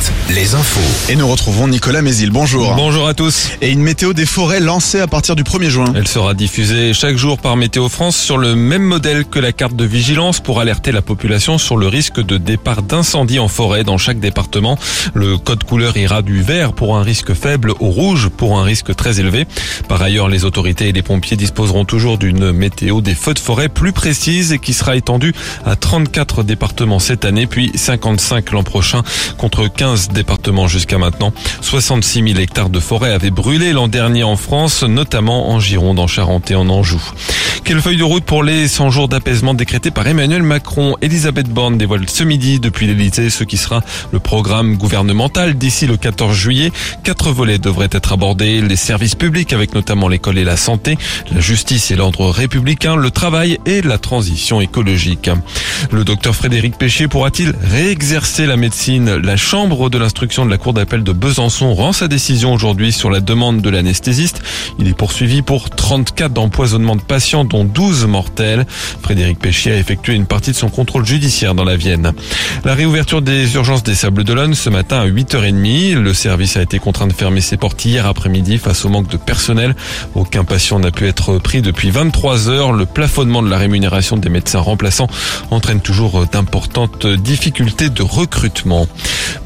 7, les infos. Et nous retrouvons Nicolas Mézil. Bonjour. Bonjour à tous. Et une météo des forêts lancée à partir du 1er juin. Elle sera diffusée chaque jour par Météo France sur le même modèle que la carte de vigilance pour alerter la population sur le risque de départ d'incendie en forêt dans chaque département. Le code couleur ira du vert pour un risque faible au rouge pour un risque très élevé. Par ailleurs, les autorités et les pompiers disposeront toujours d'une météo des feux de forêt plus précise et qui sera étendue à 34 départements cette année puis 55 l'an prochain contre 15 départements jusqu'à maintenant. 66 000 hectares de forêt avaient brûlé l'an dernier en France, notamment en Gironde, en Charente et en Anjou. Quelle feuille de route pour les 100 jours d'apaisement décrétés par Emmanuel Macron? Elisabeth Borne dévoile ce midi depuis l'Élysée ce qui sera le programme gouvernemental d'ici le 14 juillet. Quatre volets devraient être abordés, les services publics avec notamment l'école et la santé, la justice et l'ordre républicain, le travail et la transition écologique. Le docteur Frédéric Péché pourra-t-il réexercer la médecine? La chambre de l'instruction de la cour d'appel de Besançon rend sa décision aujourd'hui sur la demande de l'anesthésiste. Il est poursuivi pour 34 d'empoisonnement de patients dont 12 mortels. Frédéric Péchier a effectué une partie de son contrôle judiciaire dans la Vienne. La réouverture des urgences des Sables d'Olonne ce matin à 8h30. Le service a été contraint de fermer ses portes hier après-midi face au manque de personnel. Aucun patient n'a pu être pris depuis 23 heures. Le plafonnement de la rémunération des médecins remplaçants entraîne toujours d'importantes difficultés de recrutement.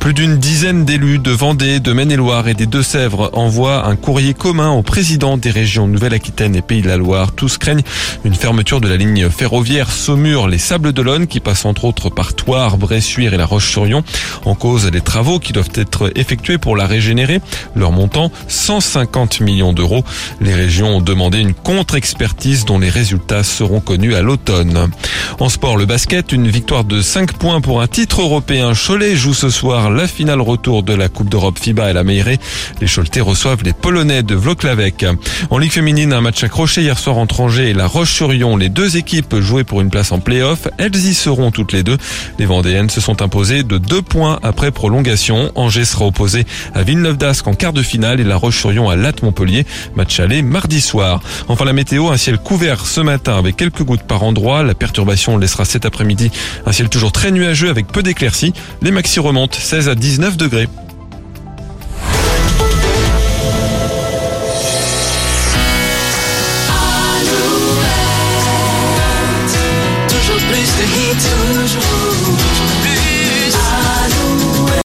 Plus d'une dizaine d'élus de Vendée, de Maine-et-Loire et des Deux-Sèvres envoient un courrier commun au président des régions Nouvelle-Aquitaine et Pays de la Loire. Tous craignent une fermeture de la ligne ferroviaire Saumur-les Sables d'Olonne qui passe entre autres par Toire, Bressuire et La Roche-sur-Yon. En cause des travaux qui doivent être effectués pour la régénérer. Leur montant 150 millions d'euros. Les régions ont demandé une contre-expertise dont les résultats seront connus à l'automne. En sport, le basket, une victoire de 5 points pour un titre européen. Cholet joue ce soir la finale retour de la Coupe d'Europe FIBA et la Meirée. Les Choletais reçoivent les Polonais de Vloklavek. En Ligue féminine, un match accroché hier soir entre Angers et La Roche-sur-Yon. Les deux équipes jouaient pour une place en play-off. Elles y seront toutes les deux. Les Vendéennes se sont imposées de 2 points après prolongation. Angers sera opposé à Villeneuve d'Ascq en quart de finale et La Roche-sur-Yon à Latte Montpellier. Match aller mardi soir. Enfin la météo, un ciel couvert ce matin avec quelques gouttes par endroit. La perturbation laissera cet après-midi un ciel toujours très nuageux avec peu d'éclaircies. Les maxi remontent 16 à 19 degrés.